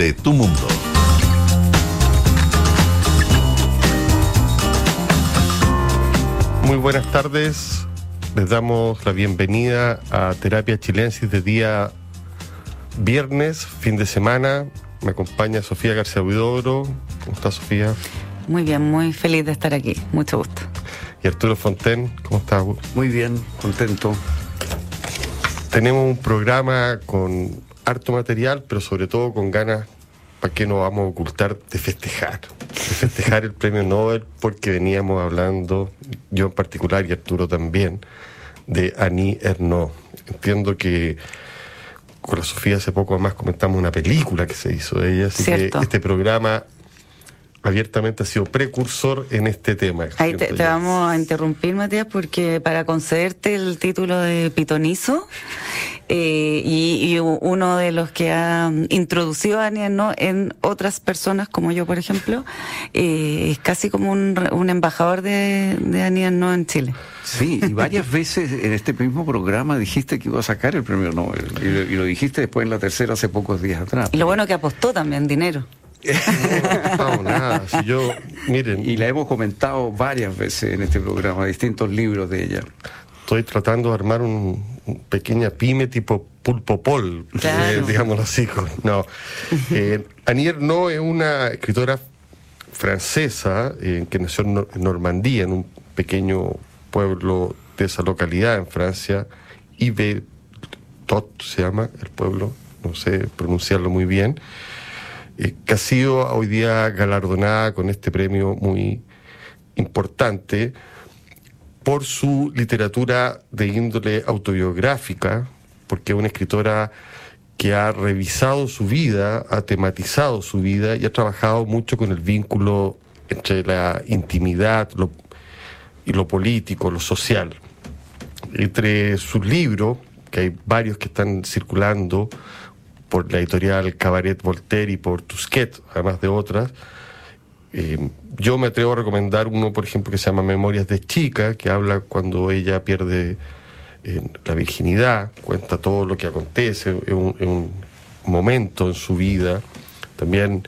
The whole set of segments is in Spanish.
de tu mundo. Muy buenas tardes. Les damos la bienvenida a Terapia Chilensis de día viernes, fin de semana. Me acompaña Sofía García Huidobro. ¿Cómo está Sofía? Muy bien, muy feliz de estar aquí. Mucho gusto. Y Arturo Fonten, ¿cómo está? Muy bien, contento. Tenemos un programa con harto material, pero sobre todo con ganas, ¿para qué nos vamos a ocultar? De festejar. De festejar el premio Nobel, porque veníamos hablando, yo en particular y Arturo también, de Annie Ernaux. Entiendo que con la Sofía hace poco además comentamos una película que se hizo de ella, así Cierto. que este programa abiertamente ha sido precursor en este tema. Ahí te, vamos a interrumpir, Matías, porque para concederte el título de pitonizo, eh, y, y uno de los que ha introducido a Aniel ¿no? en otras personas, como yo, por ejemplo, eh, es casi como un, re- un embajador de, de ¿no? en Chile. Sí, y varias veces en este mismo programa dijiste que iba a sacar el premio Nobel. Y lo, y lo dijiste después en la tercera hace pocos días atrás. Y lo bueno que apostó también dinero. No, no, nada. Si yo, miren, Y la hemos comentado varias veces en este programa, distintos libros de ella. estoy tratando de armar un, un pequeña pyme tipo pulpo pol, Claro. eh, digámoslo así. No. Eh, Annie Ernaux es una escritora francesa eh, que nació en, Nor- en Normandía, en un pequeño pueblo de esa localidad en Francia, Tot se llama el pueblo, no sé pronunciarlo muy bien, eh, que ha sido hoy día galardonada con este premio muy importante por su literatura de índole autobiográfica, porque es una escritora que ha revisado su vida, ha tematizado su vida y ha trabajado mucho con el vínculo entre la intimidad y lo político, lo social. Entre sus libros, que hay varios que están circulando por la editorial Cabaret Voltaire y por Tusquet, además de otras, eh, yo me atrevo a recomendar uno, por ejemplo, que se llama Memorias de Chica, que habla cuando ella pierde eh, la virginidad, cuenta todo lo que acontece, es un momento en su vida. También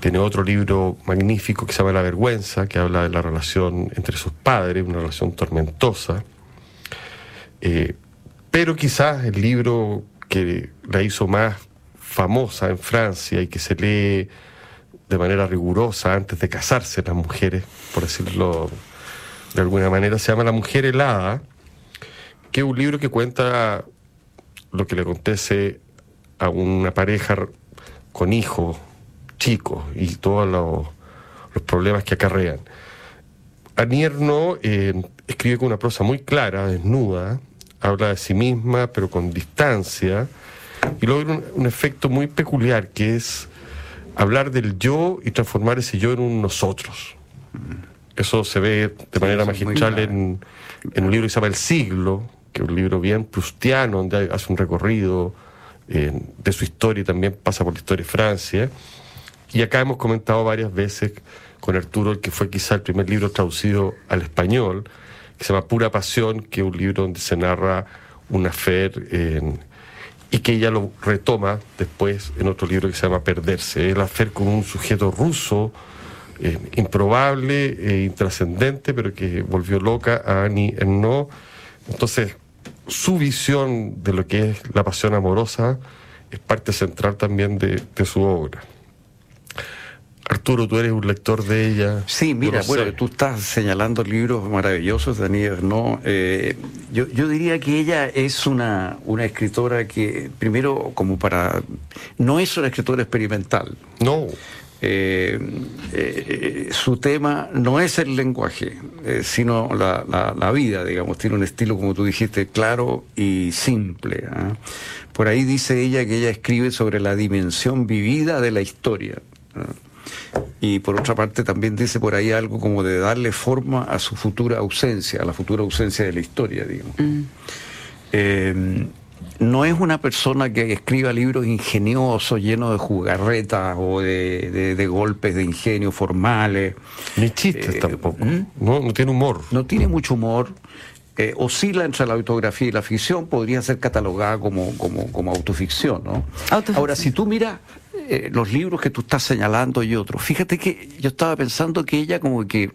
tiene otro libro magnífico que se llama La Vergüenza, que habla de la relación entre sus padres, una relación tormentosa. Eh, pero quizás el libro que la hizo más famosa en Francia y que se lee de manera rigurosa antes de casarse las mujeres, por decirlo de alguna manera, se llama La mujer helada, que es un libro que cuenta lo que le acontece a una pareja con hijos chicos y todos los, problemas que acarrean. Anierno eh, escribe con una prosa muy clara, desnuda, habla de sí misma, pero con distancia, y logra un, un efecto muy peculiar, que es hablar del yo y transformar ese yo en un nosotros. Eso se ve de manera magistral en un libro que se llama El siglo, que es un libro bien prustiano, donde hace un recorrido eh, de su historia y también pasa por la historia de Francia. Y acá hemos comentado varias veces con Arturo, el que fue quizá el primer libro traducido al español, que se llama Pura Pasión, que es un libro donde se narra una fe y que ella lo retoma después en otro libro que se llama Perderse. La fe con un sujeto ruso eh, improbable e intrascendente, pero que volvió loca a Annie Ernaux. Entonces, su visión de lo que es la pasión amorosa es parte central también de su obra. Arturo, tú eres un lector de ella. Sí, mira, bueno, tú estás señalando libros maravillosos Annie Ernaux. Eh, yo, yo diría que ella es una, una escritora que, primero, como para... No es una escritora experimental. No, Eh, eh, su tema no es el lenguaje, eh, sino la, la- la vida, digamos. Tiene un estilo, como tú dijiste, claro y simple. ¿ah? Por ahí dice ella que ella escribe sobre la dimensión vivida de la historia. Y por otra parte también dice por ahí algo como de darle forma a su futura ausencia, a la futura ausencia de la historia, digamos. Eh, no es una persona que escriba libros ingeniosos, llenos de jugarretas o de, de- de golpes de ingenio formales. ni chistes Eh, tampoco. ¿mm? No, no tiene humor. No tiene mucho humor. eh, oscila entre la autografía y la ficción, podría ser catalogada como, como, como autoficción, ¿no? Autoficción. Ahora, si tú miras eh, los libros que tú estás señalando y otros, fíjate que yo estaba pensando que ella como que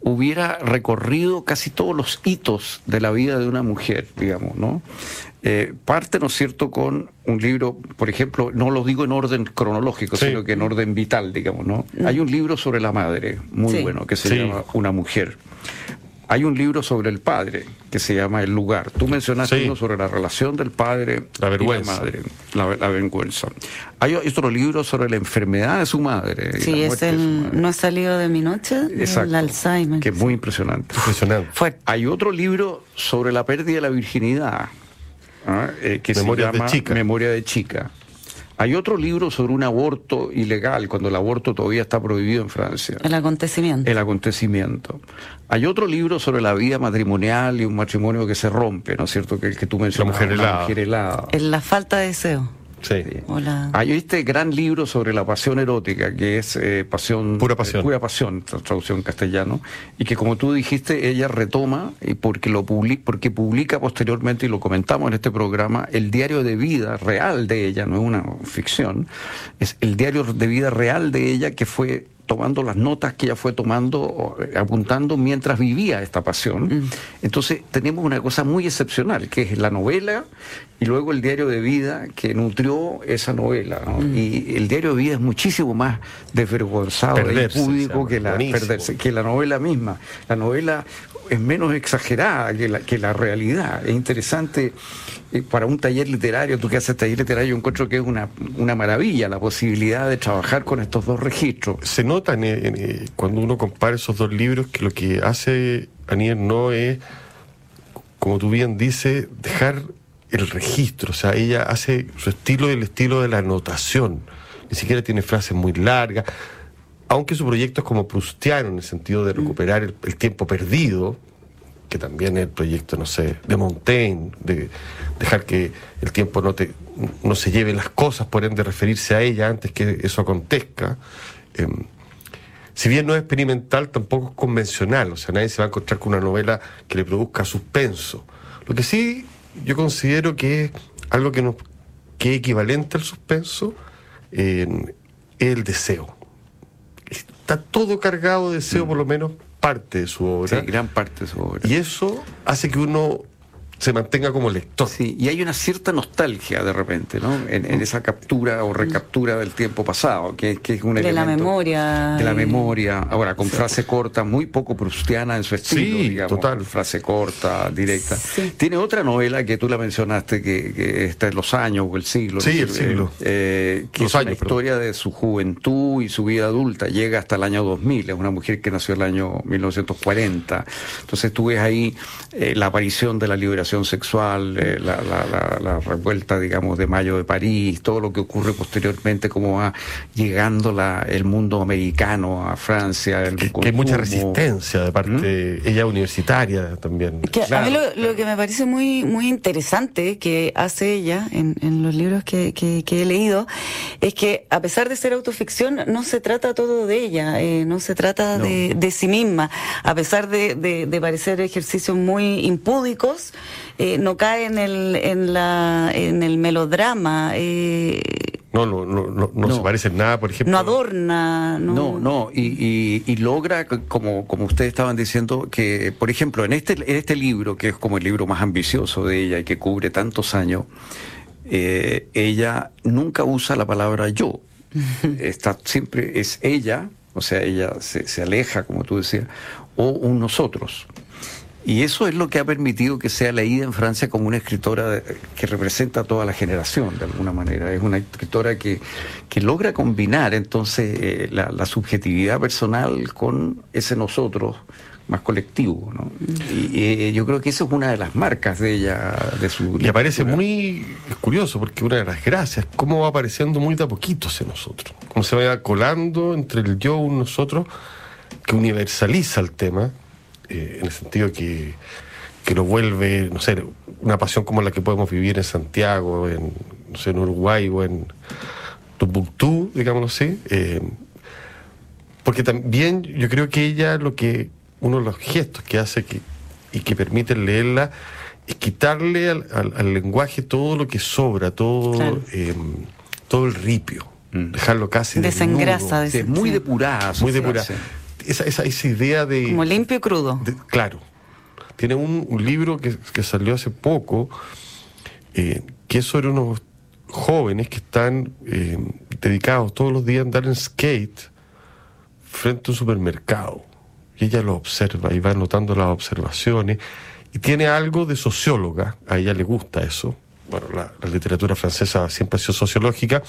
hubiera recorrido casi todos los hitos de la vida de una mujer, digamos, ¿no? Eh, parte, ¿no es cierto?, con un libro, por ejemplo, no lo digo en orden cronológico, sino que en orden vital, digamos, ¿no? Mm. Hay un libro sobre la madre, muy bueno, que se llama Una mujer. Hay un libro sobre el padre que se llama El lugar. Tú mencionaste uno sobre la relación del padre la vergüenza. y la madre, la, vergüenza. Hay otro libro sobre la enfermedad de su madre. Sí, es el No ha salido de mi noche, el Alzheimer. Que es muy impresionante. Impresionante. Hay otro libro sobre la pérdida de la virginidad, ¿ah? eh, que Memoria se llama de chica. Memoria de chica. Hay otro libro sobre un aborto ilegal, cuando el aborto todavía está prohibido en Francia. El acontecimiento. El acontecimiento. Hay otro libro sobre la vida matrimonial y un matrimonio que se rompe, ¿no es cierto? Que el que tú mencionas. La mujer helada. mujer helada. En la falta de deseo. Sí. Hola. Hay este gran libro sobre la pasión erótica, que es eh, pasión, Pura pasión. eh, pura pasión, tra- traducción en castellano, y que como tú dijiste, ella retoma, y porque lo publi- porque publica posteriormente, y lo comentamos en este programa, el diario de vida real de ella, no es una ficción, es el diario de vida real de ella que fue tomando las notas que ella fue tomando, eh, apuntando mientras vivía esta pasión. Entonces tenemos una cosa muy excepcional, que es la novela y luego el diario de vida que nutrió esa novela. ¿no? Y el diario de vida es muchísimo más desvergonzado que la, Buenísimo. perderse, que la novela misma. La novela es menos exagerada que la, que la realidad. Es interesante eh, para un taller literario, tú que haces taller literario, yo encuentro que es una, una maravilla la posibilidad de trabajar con estos dos registros. Se nota en- en- en- cuando uno compara esos dos libros que lo que hace Aniel no es, como tú bien dices, dejar el registro. O sea, ella hace su estilo el estilo de la anotación. Ni siquiera tiene frases muy largas. Aunque su proyecto es como prustiano en el sentido de recuperar el, el tiempo perdido, que también es el proyecto, no sé, de Montaigne, de dejar que el tiempo no, te, no se lleve las cosas, por ende referirse a ella antes que eso acontezca. Eh, si bien no es experimental, tampoco es convencional, o sea, nadie se va a encontrar con una novela que le produzca suspenso. Lo que sí yo considero que es algo que, nos, que es equivalente al suspenso eh, es el deseo. Está todo cargado de deseo, por lo menos parte de su obra. Sí, gran parte de su obra. Y eso hace que uno se mantenga como lector. Sí, y hay una cierta nostalgia de repente, ¿no? En, en esa captura o recaptura del tiempo pasado, que, que es un De la elemento memoria. De la eh, memoria. Ahora, con frase corta, muy poco prustiana en su estilo, Sí, digamos. total. Frase corta, directa. Sí. Tiene otra novela que tú la mencionaste, que, que está en los años o el siglo. Sí, el siglo. eh, que Los es una años, perdón. historia de su juventud y su vida adulta. Llega hasta el año 2000. Es una mujer que nació en el año 1940. Entonces tú ves ahí eh, la aparición de la liberación sexual, eh, la, la- la- la revuelta, digamos, de Mayo de París, todo lo que ocurre posteriormente, cómo va llegando la, el mundo americano a Francia. El Que, que hay mucha resistencia de parte, ella universitaria también. Que Claro. A mí lo, lo que me parece muy muy interesante que hace ella en, en los libros que, que- que he leído es que a pesar de ser autoficción no se trata todo de ella, eh, no se trata No. de, de sí misma, a pesar de, de- de parecer ejercicios muy impúdicos, eh, no cae en el en la en el melodrama, eh, No, no, no, no, no No. se parece en nada, por ejemplo. no adorna, no, No, no, y, y- y logra, como, como ustedes estaban diciendo, que, por ejemplo, en este, en este libro, que es como el libro más ambicioso de ella y que cubre tantos años, eh, ella nunca usa la palabra yo. Está siempre, es ella, o sea, ella se, se aleja, como tú decías, o un nosotros. Y eso es lo que ha permitido que sea leída en Francia como una escritora que representa a toda la generación, de alguna manera. Es una escritora que, que logra combinar entonces eh, la, la subjetividad personal con ese nosotros más colectivo. ¿no? Y, eh, yo creo que eso es una de las marcas de ella, de su Y aparece muy curioso, porque una de las gracias, cómo va apareciendo muy de a poquitos en nosotros. Cómo se va colando entre el yo y un nosotros, que universaliza el tema, eh, en el sentido que, que lo vuelve, no sé, una pasión como la que podemos vivir en Santiago, en, no sé, en Uruguay o en Tumbuktu, digámoslo así. eh, porque también yo creo que ella lo que, uno de los gestos que hace que, y que permite leerla es quitarle al, al- al lenguaje todo lo que sobra, todo, Claro. eh, todo el ripio. mm. dejarlo casi desengrasa, es muy depurada, muy depurada. Esa, esa, esa, idea de como limpio y crudo. claro. Tiene un, libro que, que, salió hace poco eh, que es sobre unos jóvenes que están eh, dedicados todos los días a andar en skate frente a un supermercado. Y ella lo observa y va notando las observaciones. Y tiene algo de socióloga, a ella le gusta eso. Bueno, la, literatura francesa siempre ha sido sociológica.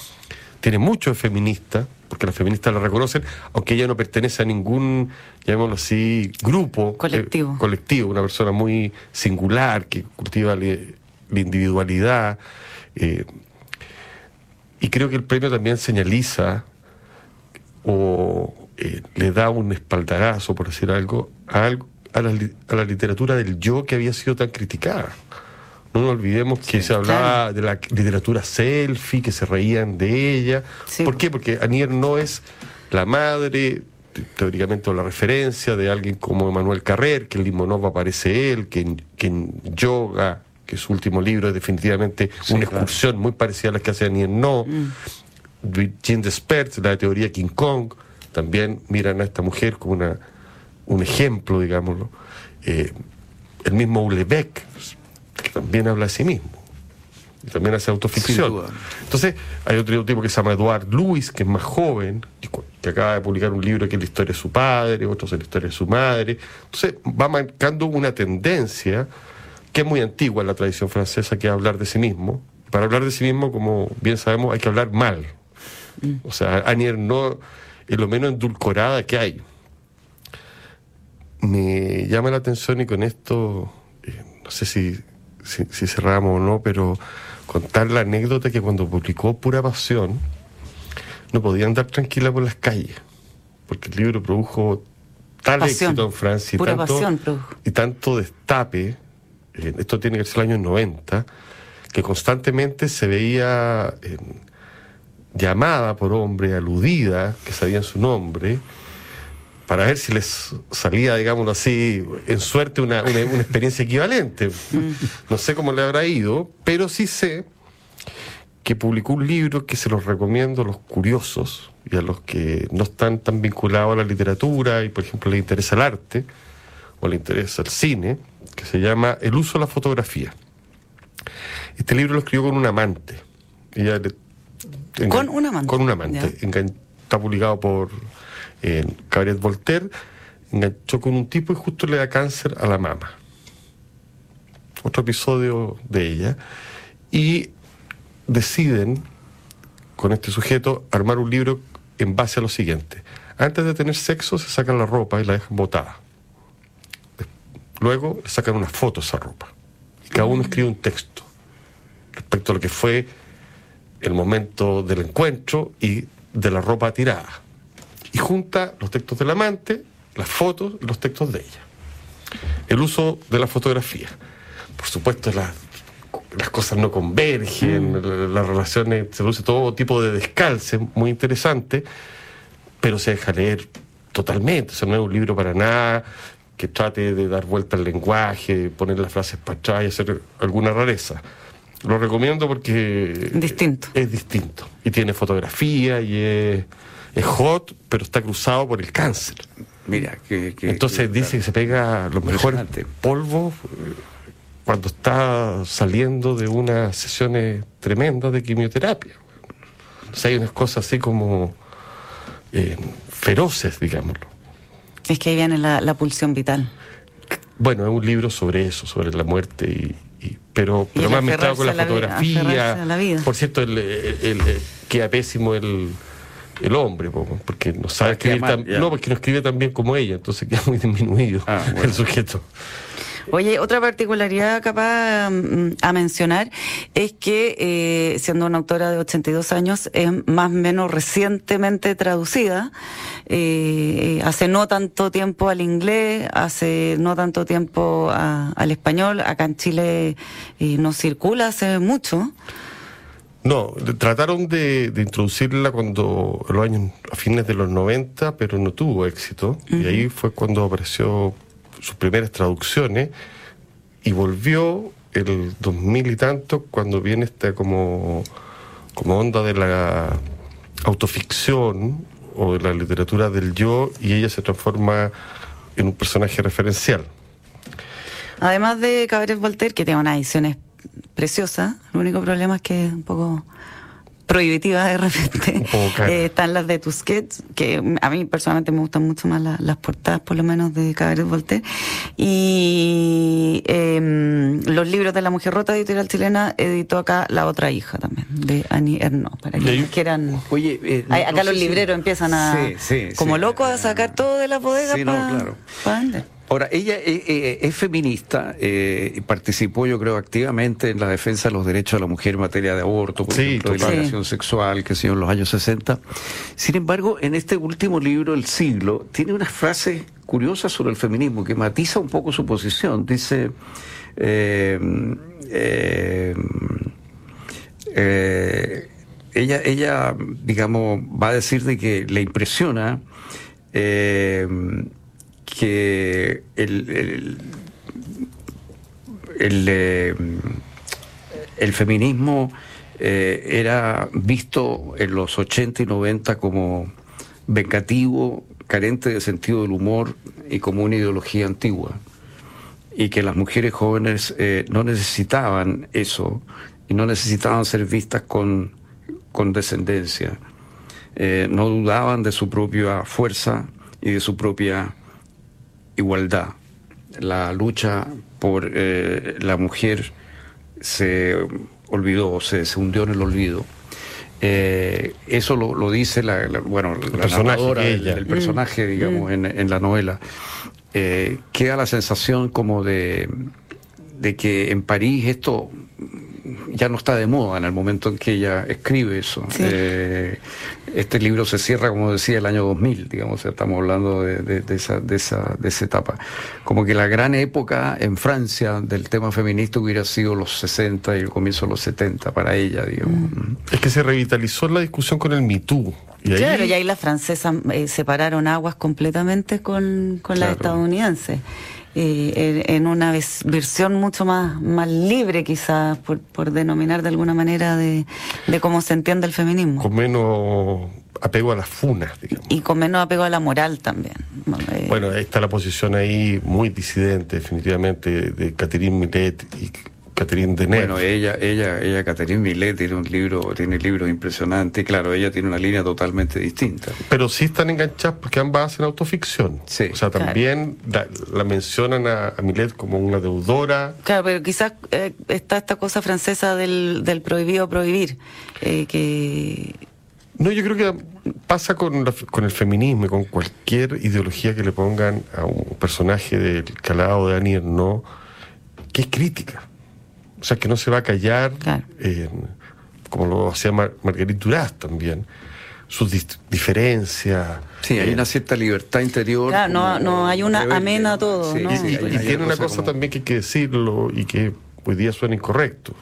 Tiene mucho de feminista, porque las feministas la reconocen, aunque ella no pertenece a ningún, llamémoslo así, grupo. Eh, colectivo. colectivo, una persona muy singular que cultiva la, individualidad. Eh, y creo que el premio también señaliza o eh, le da un espaldarazo, por decir algo, a, a, la, literatura del yo que había sido tan criticada. No nos olvidemos que se hablaba de la literatura selfie, que se reían de ella. ¿Por qué? Porque Anier no es la madre, teóricamente, o la referencia de alguien como Emanuel Carrer, que en Limonov aparece él, que, que en Yoga que su último libro es definitivamente una excursión muy parecida a la que hace Anier No. Mm. Jean Despert, la teoría King Kong, también miran a esta mujer como una, un ejemplo, digámoslo. Eh, el mismo Ulebeck, que también habla de sí mismo. Y también hace autoficción. Entonces, hay otro tipo que se llama Eduard Lewis, que es más joven, que acaba de publicar un libro que es la historia de su padre, otro es la historia de su madre. Entonces, va marcando una tendencia que es muy antigua en la tradición francesa, que es hablar de sí mismo. Para hablar de sí mismo, como bien sabemos, hay que hablar mal. Mm. O sea, Anier no es lo menos endulcorada que hay. Me llama la atención y con esto, eh, no sé si, si, cerramos o no, pero contar la anécdota que cuando publicó Pura Pasión, no podía andar tranquila por las calles, porque el libro produjo tal éxito en Francia y tanto, y tanto destape, eh, esto tiene que ser el año 90, que constantemente se veía llamada por hombre, aludida, que sabían su nombre, para ver si les salía, digámoslo así, en suerte una, experiencia equivalente. Mm. No sé cómo le habrá ido, pero sí sé que publicó un libro que se los recomiendo a los curiosos y a los que no están tan vinculados a la literatura y, por ejemplo, les interesa el arte o les interesa el cine, que se llama El uso de la fotografía. Este libro lo escribió con un amante. Ella con un amante. Con un amante. Está publicado por eh, Cabaret Voltaire. Enganchó con un tipo y justo le da cáncer a la mama. Otro episodio de ella. Y deciden, con este sujeto, armar un libro en base a lo siguiente. Antes de tener sexo se sacan la ropa y la dejan botada. Luego le sacan una foto a esa ropa. Y cada uno escribe un texto respecto a lo que fue el momento del encuentro y de la ropa tirada. Y junta los textos del amante, las fotos y los textos de ella. El uso de la fotografía. Por supuesto, las cosas no convergen, mm. las relaciones, se produce todo tipo de descalce, muy interesante, pero se deja leer totalmente. O sea, no es un libro para nada que trate de dar vuelta al lenguaje, poner las frases para atrás y hacer alguna rareza. Lo recomiendo porque distinto. es distinto. Y tiene fotografía y es, hot, pero está cruzado por el cáncer. Mira, que, Entonces dice que se pega los mejores polvos eh, cuando está saliendo de unas sesiones tremendas de quimioterapia. O sea, hay unas cosas así como eh, feroces, digámoslo. Es que ahí viene la, la pulsión vital. Bueno, es un libro sobre eso, sobre la muerte y, pero, pero más mezclado con la, fotografía. Por cierto, el, el, queda pésimo el, el hombre, porque no sabe escribir tan, no, porque no escribe tan bien como ella, entonces queda muy disminuido ah, el sujeto. Oye, otra particularidad capaz mm, a mencionar es que, eh, siendo una autora de 82 años, es más o menos recientemente traducida, eh, hace no tanto tiempo al inglés, hace no tanto tiempo al español, acá en Chile eh, no circula hace mucho. No, trataron de, introducirla cuando, los años, a fines de los 90, pero no tuvo éxito. Y ahí fue cuando apareció sus primeras traducciones y volvió el 2000 y tanto cuando viene esta como, como onda de la autoficción o de la literatura del yo y ella se transforma en un personaje referencial. Además de Cabaret Voltaire, que tiene unas ediciones preciosas, el único problema es que es un poco prohibitiva de repente. Eh, están las de Tusquets, que a mí personalmente me gustan mucho más las portadas, por lo menos, de Cabaret Voltaire. Y em, los libros de La Mujer Rota, editorial chilena, editó acá La Otra Hija también, de Annie Ernaux, para que quieran... Oye, eh, acá los libreros empiezan a, como locos, a sacar todo de la bodega para vender. Ahora, ella eh, eh, es feminista eh, y participó, yo creo, activamente en la defensa de los derechos de la mujer en materia de aborto, por ejemplo, de la sexual, que se en los años 60. Sin embargo, en este último libro, El siglo, tiene unas frases curiosas sobre el feminismo que matiza un poco su posición. Dice. ella, ella, digamos, va a decir de que le impresiona que el, el, eh, feminismo eh, era visto en los 80 y 90 como vengativo, carente de sentido del humor y como una ideología antigua. Y que las mujeres jóvenes eh, no necesitaban eso y no necesitaban ser vistas con, con descendencia. no dudaban de su propia fuerza y de su propia igualdad. La lucha por eh, la mujer se olvidó, se, se hundió en el olvido. Eh, eso lo, dice la, bueno, la personaje del, personaje, mm. digamos, mm. en, la novela. Eh, queda la sensación como de, de que en París esto ya no está de moda en el momento en que ella escribe eso. Eh, este libro se cierra, como decía, el año 2000, digamos, estamos hablando de, esa, de, esa, de esa etapa. Como que la gran época en Francia del tema feminista hubiera sido los 60 y el comienzo de los 70 para ella, digamos. Mm. Es que se revitalizó la discusión con el MeToo. Y claro, y ahí las francesas eh, separaron aguas completamente con, con las estadounidenses. Eh, en una versión mucho más, más libre quizás, por, por denominar de alguna manera, de, de cómo se entiende el feminismo. Con menos apego a las funas, digamos. Y con menos apego a la moral también. Eh, bueno, está la posición ahí muy disidente, definitivamente, de Catherine Millet y Catherine Deneuve. Bueno, ella, ella, ella, Catherine Millet, tiene un libro, tiene libros impresionantes, claro, ella tiene una línea totalmente distinta. Pero sí están enganchadas porque ambas hacen autoficción. Sí. O sea, también la, mencionan a, Millet como una deudora. Claro, pero quizás eh, está esta cosa francesa del, del prohibido prohibir, eh, que... No, yo creo que pasa con, con el feminismo y con cualquier ideología que le pongan a un personaje del calado de Annie no que es crítica. O sea, que no se va a callar, como lo hacía Marguerite Duras también, sus diferencias. Sí, hay una cierta libertad interior. Claro, no, no hay una amena todo. ¿no? y, tiene una cosa también que hay que decirlo y que hoy día suena incorrecto,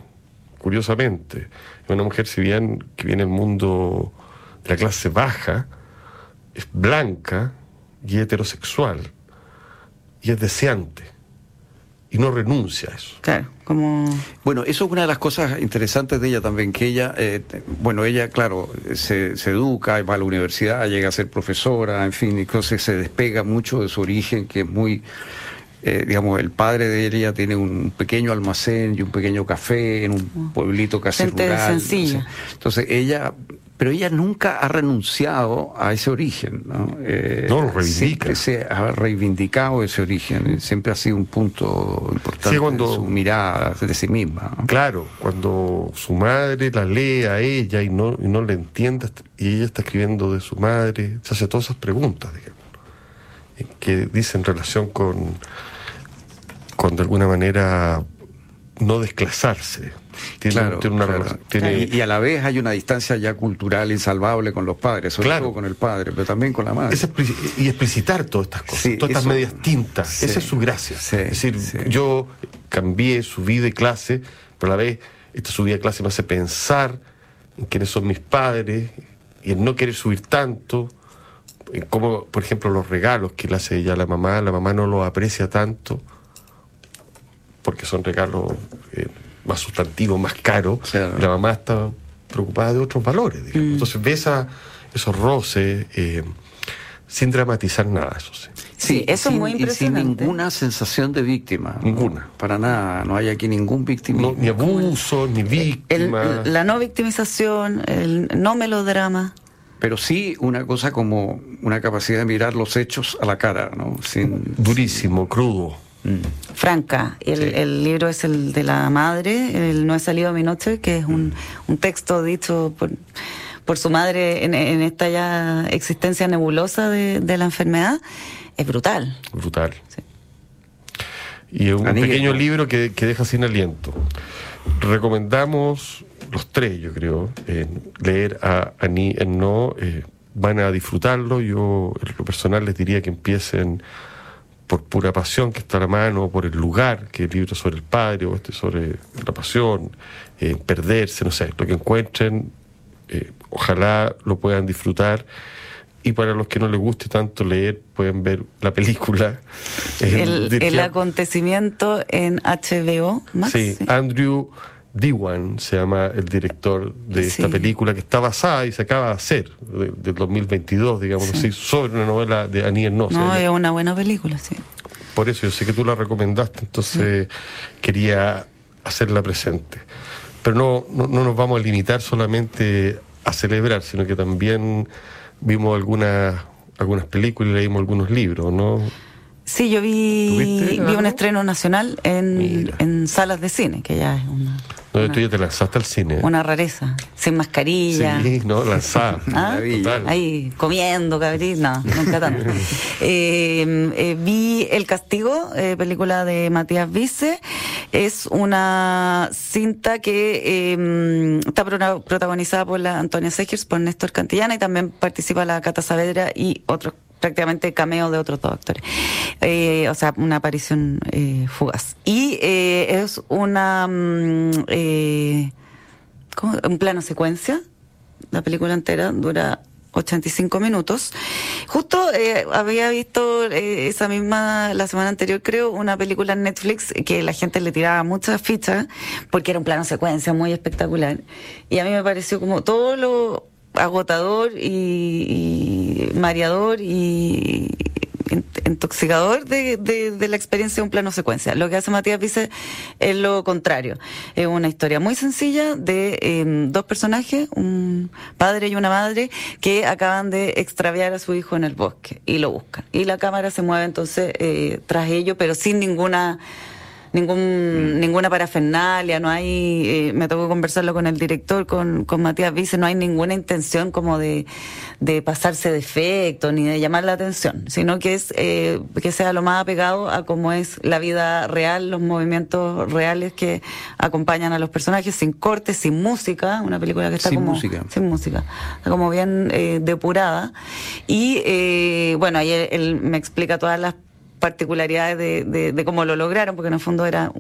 curiosamente. Es una mujer, si bien que viene del mundo de la clase baja, es blanca y heterosexual y es deseante y no renuncia a eso. Claro, como... Bueno, eso es una de las cosas interesantes de ella también, que ella, eh, bueno, ella, claro, se, se, educa, va a la universidad, llega a ser profesora, en fin, y entonces se despega mucho de su origen, que es muy... Eh, digamos, el padre de ella tiene un pequeño almacén y un pequeño café en un ah. pueblito casi rural. Entonces ella pero ella nunca ha renunciado a ese origen. ¿no? Eh, no lo reivindica. Siempre se ha reivindicado ese origen, siempre ha sido un punto importante cuando, su mirada de sí misma. Claro, cuando su madre la lee a ella y no, y no le entiende, y ella está escribiendo de su madre, se hace todas esas preguntas, digamos, que dice en relación con, con de alguna manera no desclasarse, y a la vez hay una distancia ya cultural insalvable con los padres, sobre todo con el padre, pero también con la madre. y explicitar todas estas cosas, todas estas medias tintas. Esa es su gracia. es decir, yo cambié su vida y clase, pero a la vez esta subida de clase me hace pensar en quiénes son mis padres y en no querer subir tanto. En cómo, por ejemplo, los regalos que le hace ella a la mamá, la mamá no los aprecia tanto porque son regalos eh, más sustantivo, más caro. La mamá está preocupada de otros valores. Digamos. Mm. Entonces ves a esos roces eh, sin dramatizar nada, eso sí. Sí, eso es muy Y sin impresionante. ninguna sensación de víctima. ¿no? Ninguna. Para nada, no hay aquí ningún victimismo. No, ni abuso, ni El- víctima. la no victimización, el no melodrama. Pero sí una cosa como una capacidad de mirar los hechos a la cara, ¿no? Sin... Durísimo, crudo. Franca. El, Sí. el libro es el de la madre, el No he salido a mi noche, que es un, un texto dicho por, por su madre en, en esta ya existencia nebulosa de, de la enfermedad. Es brutal. Brutal. Sí. Y es un Anillo. pequeño libro que, que deja sin aliento. Recomendamos los tres, yo creo, eh, leer a Ani en No. eh, van a disfrutarlo. Yo, en lo personal, les diría que empiecen por pura pasión que está a la mano, por el lugar, que el libro sobre el padre o este sobre la pasión, eh, perderse, no sé, lo que encuentren, eh, ojalá lo puedan disfrutar. Y para los que no les guste tanto leer, pueden ver la película. eh, El, el acontecimiento en HBO Max. Sí. Andrew Dewan se llama el director de esta Sí. película que está basada y se acaba de hacer, de- del 2022, digamos Sí. así, sobre una novela de Aniel No. No, es una buena película, sí. Por eso yo sé que tú la recomendaste, entonces quería hacerla presente. Pero no, no, no nos vamos a limitar solamente a celebrar, sino que también vimos algunas algunas películas y leímos algunos libros, ¿no? Sí, yo vi, ¿Tuviste vi un estreno nacional en, salas de cine, que ya es una, No, una, tú ya te lanzaste al cine. una rareza. Sin mascarilla. Sí, no, lanzada. Ah, Total. Ahí comiendo, cabrón, no, nunca tanto. Eh, eh, vi El Castigo, eh, película de Matías Vice. Es una cinta que eh, está protagonizada por la Antonia Segers, por Néstor Cantillana y también participa la Cata Saavedra y otros prácticamente cameo de otros dos actores. Eh, o sea, una aparición eh, fugaz. Y eh, es una... mm, eh, ¿cómo? un plano secuencia. La película entera dura 85 minutos. Justo había visto esa misma, la semana anterior creo, una película en Netflix que la gente le tiraba muchas fichas porque era un plano secuencia muy espectacular. Y a mí me pareció como todo lo agotador y, y mareador y in- intoxicador de, de, la experiencia de un plano secuencia. Lo que hace Matías Vice es lo contrario. Es una historia muy sencilla de eh, dos personajes, un padre y una madre, que acaban de extraviar a su hijo en el bosque y lo buscan. Y la cámara se mueve entonces eh, tras ello, pero sin ninguna ningún ninguna parafernalia, no hay, eh, me tocó conversarlo con el director, con, con Matías Vice, no hay ninguna intención como de, de pasarse de efecto ni de llamar la atención, sino que es eh, que sea lo más apegado a cómo es la vida real, los movimientos reales que acompañan a los personajes, sin cortes, sin música, una película que está Sin como música. sin música, está como bien eh, depurada y eh, bueno ahí él, él me explica todas las particularidades de, de- cómo lo lograron, porque en el fondo era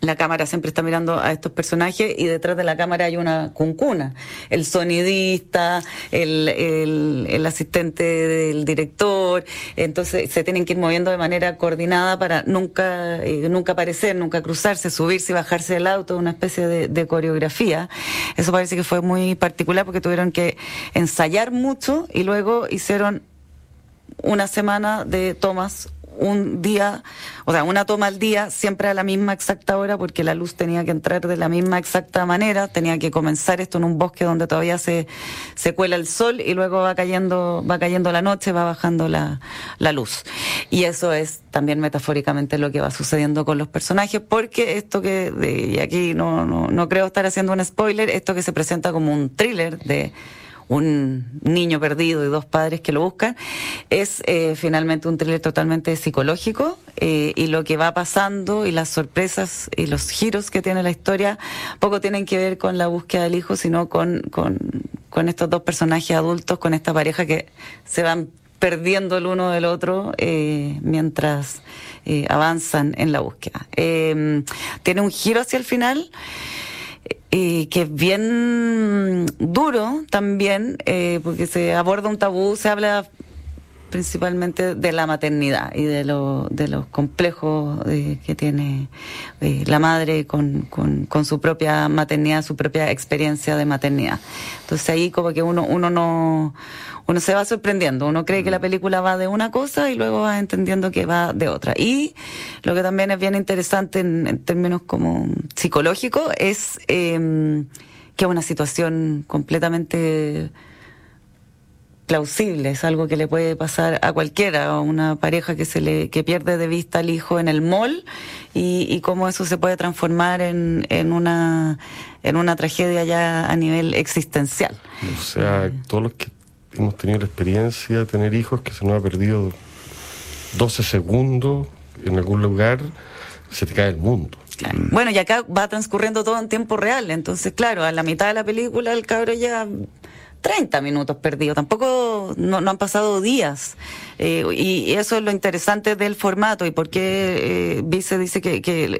la cámara siempre está mirando a estos personajes y detrás de la cámara hay una cuncuna. El sonidista, el, el, asistente del director. Entonces se tienen que ir moviendo de manera coordinada para nunca, eh, nunca aparecer, nunca cruzarse, subirse y bajarse del auto, una especie de coreografía. Eso parece que fue muy particular porque tuvieron que ensayar mucho y luego hicieron una semana de tomas un día, o sea, una toma al día, siempre a la misma exacta hora, porque la luz tenía que entrar de la misma exacta manera, tenía que comenzar esto en un bosque donde todavía se, se cuela el sol y luego va cayendo, va cayendo la noche, va bajando la, la luz. Y eso es también metafóricamente lo que va sucediendo con los personajes, porque esto que, de- y aquí no, no, no creo estar haciendo un spoiler, esto que se presenta como un thriller de un niño perdido y dos padres que lo buscan, es eh, finalmente un thriller totalmente psicológico eh, y lo que va pasando y las sorpresas y los giros que tiene la historia poco tienen que ver con la búsqueda del hijo, sino con, con, estos dos personajes adultos, con esta pareja que se van perdiendo el uno del otro eh, mientras eh, avanzan en la búsqueda. Eh, tiene un giro hacia el final y que es bien duro también, eh, porque se aborda un tabú, se habla principalmente de la maternidad y de, lo, de los complejos eh, que tiene eh, la madre con, con, con, su propia maternidad, su propia experiencia de maternidad. Entonces ahí como que uno, uno no, uno se va sorprendiendo, uno cree que la película va de una cosa y luego va entendiendo que va de otra. Y lo que también es bien interesante en, términos como psicológicos es eh, que es una situación completamente plausible, es algo que le puede pasar a cualquiera, a una pareja que se le que pierde de vista al hijo en el mall y, y cómo eso se puede transformar en, en una en una tragedia ya a nivel existencial. O sea, eh. todos los que hemos tenido la experiencia de tener hijos que se nos ha perdido 12 segundos en algún lugar, se te cae el mundo. Bueno, y acá va transcurriendo todo en tiempo real, entonces claro, a la mitad de la película el cabro ya 30 minutos perdidos, tampoco no, han pasado días. Eh, y eso es lo interesante del formato y por qué eh, Vice dice que, que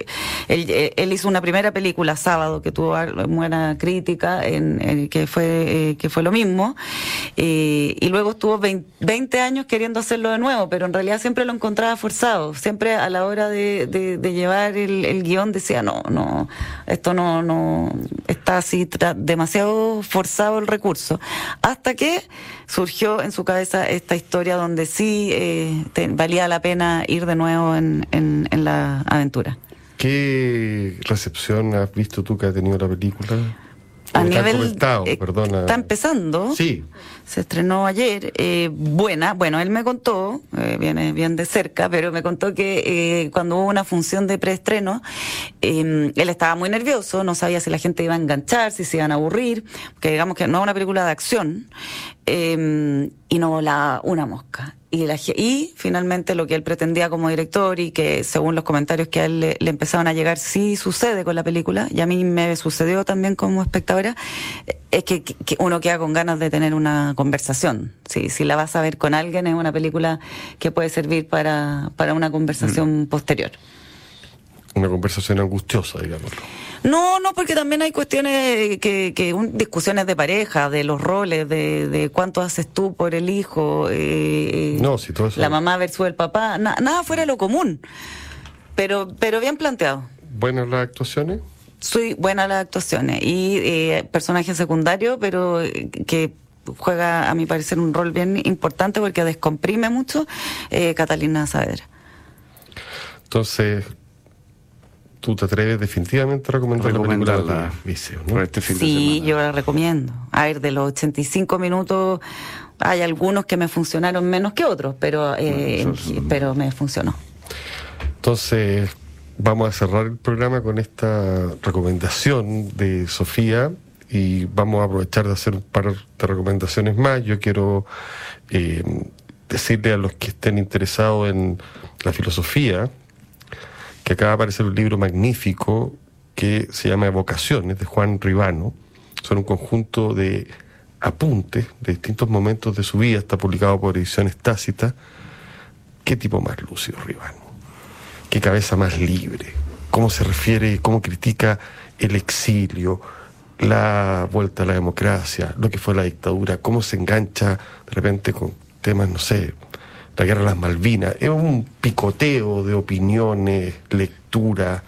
él, hizo una primera película sábado que tuvo buena crítica, en, que fue eh, que fue lo mismo, y luego estuvo 20, años queriendo hacerlo de nuevo, pero en realidad siempre lo encontraba forzado, siempre a la hora de, de, llevar el, el, guion decía, no, no, esto no, no está así demasiado forzado el recurso hasta que surgió en su cabeza esta historia donde sí eh, valía la pena ir de nuevo en, en, la aventura. ¿Qué recepción has visto tú que ha tenido la película? A nivel. Eh, está empezando. Sí. Se estrenó ayer. Eh, buena. Bueno, él me contó, eh, viene bien de cerca, pero me contó que eh, cuando hubo una función de preestreno, él estaba muy nervioso, no sabía si la gente iba a enganchar, si se iban a aburrir, que digamos que no es una película de acción, y no volaba una mosca y, la, y finalmente lo que él pretendía como director y que según los comentarios que a él le, empezaban a llegar sí sucede con la película y a mí me sucedió también como espectadora es que, uno queda con ganas de tener una conversación si, si la vas a ver con alguien es una película que puede servir para, para una conversación mm. posterior una conversación angustiosa digámoslo no, no, porque también hay cuestiones que, que discusiones de pareja, de los roles, de, de cuánto haces tú por el hijo, eh, no, si todo eso... la mamá versus el papá, nada fuera de lo común, pero, pero bien planteado. ¿Buenas las actuaciones? Sí, buenas las actuaciones y eh, personaje secundario, pero eh, que juega, a mi parecer, un rol bien importante porque descomprime mucho eh, Catalina Saavedra. Entonces, tú te atreves definitivamente a recomendar la película la ¿no? este fin sí, yo la recomiendo. A ver, de los 85 minutos hay algunos que me funcionaron menos que otros, pero, eh, pero me funcionó. Entonces, vamos a cerrar el programa con esta recomendación de Sofía y vamos a aprovechar de hacer un par de recomendaciones más. Yo quiero eh, decirle a los que estén interesados en la filosofía, que acaba de aparecer un libro magnífico que se llama Evocaciones de Juan Ribano. Son un conjunto de apuntes de distintos momentos de su vida, está publicado por Ediciones Tácitas. ¿Qué tipo más lúcido Ribano? ¿Qué cabeza más libre? ¿Cómo se refiere, cómo critica el exilio, la vuelta a la democracia, lo que fue la dictadura, cómo se engancha de repente con temas, no sé, la guerra de las Malvinas. Es un picoteo de opiniones, lectura,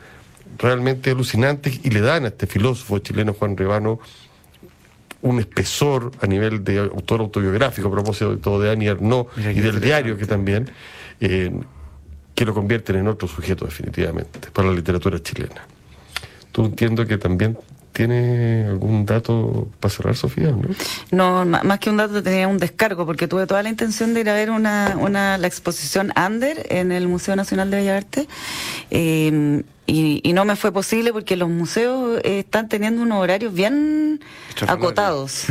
realmente alucinante y le dan a este filósofo chileno Juan Rebano un espesor a nivel de autor autobiográfico, a propósito de todo de Daniel No y del diario que también, eh, que lo convierten en otro sujeto definitivamente para la literatura chilena. Tú entiendo que también ¿Tiene algún dato para cerrar, Sofía? ¿no? más que un dato tenía un descargo, porque tuve toda la intención de ir a ver una, una, la exposición Under en el Museo Nacional de Bellas Artes. Eh, y, no me fue posible porque los museos están teniendo unos horarios bien acotados,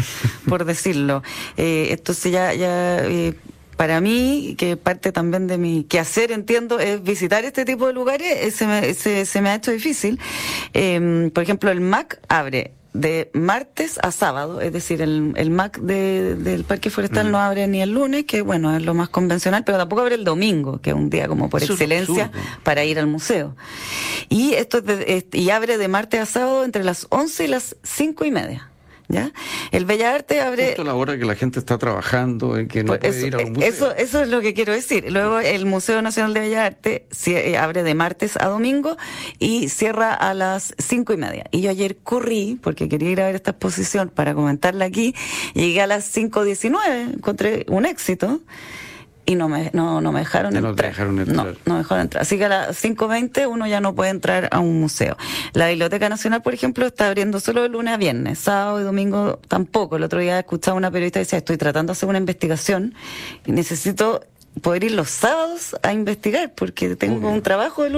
por decirlo. Eh, entonces ya, ya eh, para mí, que parte también de mi quehacer, entiendo, es visitar este tipo de lugares, se me, se, me ha hecho difícil. Em, por ejemplo, el MAC abre de martes a sábado, es decir, el, el MAC del Parque Forestal mm. no abre ni el lunes, que bueno, es lo más convencional, pero tampoco abre el domingo, que es un día como por excelencia para ir al museo. Y esto y abre de martes a sábado entre las 11 y las cinco y media. ¿Ya? El Bellas Artes abre... Justo la hora que la gente está trabajando, en que no Pues puede eso, ir a un museo. eso, eso es lo que quiero decir. Luego el Museo Nacional de Bellas Artes cie- eh, abre de martes a domingo y cierra a las cinco y media. Y yo ayer corrí, porque quería ir a ver esta exposición para comentarla aquí, llegué a las cinco diecinueve, encontré un éxito. Y no me, no, no me dejaron Ya no te entrar. dejaron entrar. No, no me dejaron entrar. Así que a las 5.20 uno ya no puede entrar a un museo. La Biblioteca Nacional, por ejemplo, está abriendo solo de lunes a viernes. Sábado y domingo tampoco. El otro día escuchaba una periodista que decía, estoy tratando de hacer una investigación y necesito poder ir los sábados a investigar porque tengo Obvio. un trabajo de